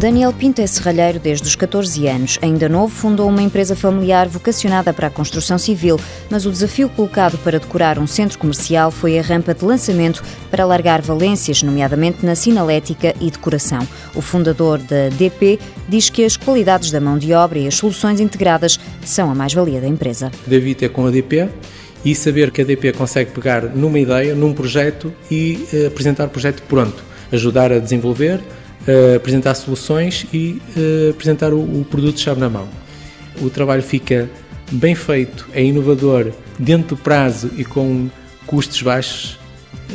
Daniel Pinto é serralheiro desde os 14 anos. Ainda novo, fundou uma empresa familiar vocacionada para a construção civil, mas o desafio colocado para decorar um centro comercial foi a rampa de lançamento para largar valências, nomeadamente na sinalética e decoração. O fundador da DP diz que as qualidades da mão de obra e as soluções integradas são a mais-valia da empresa. David é com a DP e saber que a DP consegue pegar numa ideia, num projeto e uh, apresentar o projeto pronto, ajudar a desenvolver, uh, apresentar soluções e uh, apresentar o, o produto-chave na mão. O trabalho fica bem feito, é inovador, dentro do prazo e com custos baixos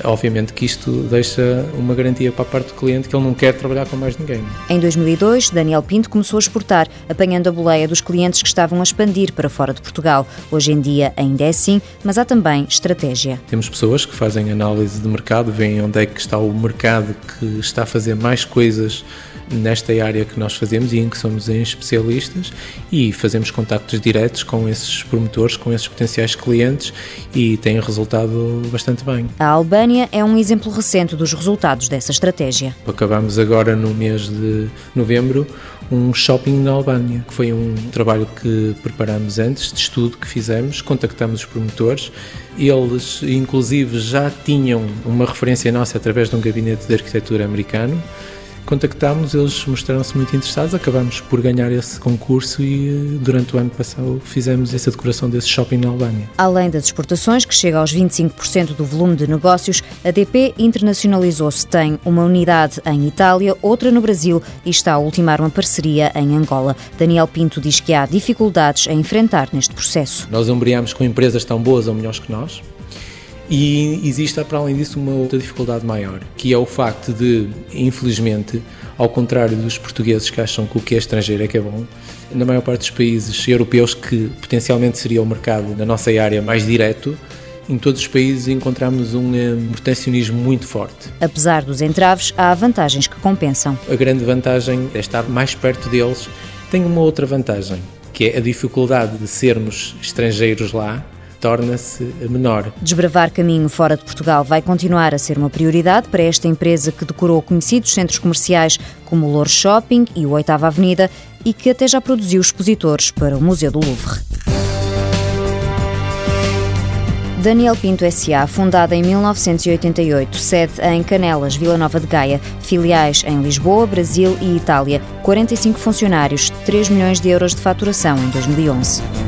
Obviamente que isto deixa uma garantia para a parte do cliente que ele não quer trabalhar com mais ninguém. Em 2002, Daniel Pinto começou a exportar, apanhando a boleia dos clientes que estavam a expandir para fora de Portugal. Hoje em dia ainda é assim, mas há também estratégia. Temos pessoas que fazem análise de mercado, veem onde é que está o mercado que está a fazer mais coisas nesta área que nós fazemos e em que somos especialistas e fazemos contactos diretos com esses promotores, com esses potenciais clientes e tem resultado bastante bem. A Albânia é um exemplo recente dos resultados dessa estratégia. Acabamos agora no mês de novembro um shopping na Albânia, que foi um trabalho que preparamos antes, de estudo que fizemos, contactamos os promotores, eles inclusive já tinham uma referência nossa através de um gabinete de arquitetura americano, contactámos, eles mostraram-se muito interessados, acabamos por ganhar esse concurso e eh, durante o ano passado fizemos essa decoração desse shopping na Albânia. Além das exportações, que chega aos 25% do volume de negócios, a DP internacionalizou-se. Tem uma unidade em Itália, outra no Brasil e está a ultimar uma parceria em Angola. Daniel Pinto diz que há dificuldades a enfrentar neste processo. Nós ombreamos com empresas tão boas ou melhores que nós, e existe, para além disso, uma outra dificuldade maior, que é o facto de, infelizmente, ao contrário dos portugueses que acham que o que é estrangeiro é que é bom, na maior parte dos países europeus, que potencialmente seria o mercado na nossa área mais direto, em todos os países encontramos um eh, protecionismo muito forte. Apesar dos entraves, há vantagens que compensam. A grande vantagem é estar mais perto deles. Tem uma outra vantagem, que é a dificuldade de sermos estrangeiros lá torna-se menor. Desbravar caminho fora de Portugal vai continuar a ser uma prioridade para esta empresa que decorou conhecidos centros comerciais como o Lourdes Shopping e o Oitava Avenida e que até já produziu expositores para o Museu do Louvre. Daniel Pinto S.A., fundada em 1988, sede em Canelas, Vila Nova de Gaia, filiais em Lisboa, Brasil e Itália, 45 funcionários, 3 milhões de euros de faturação em 2011.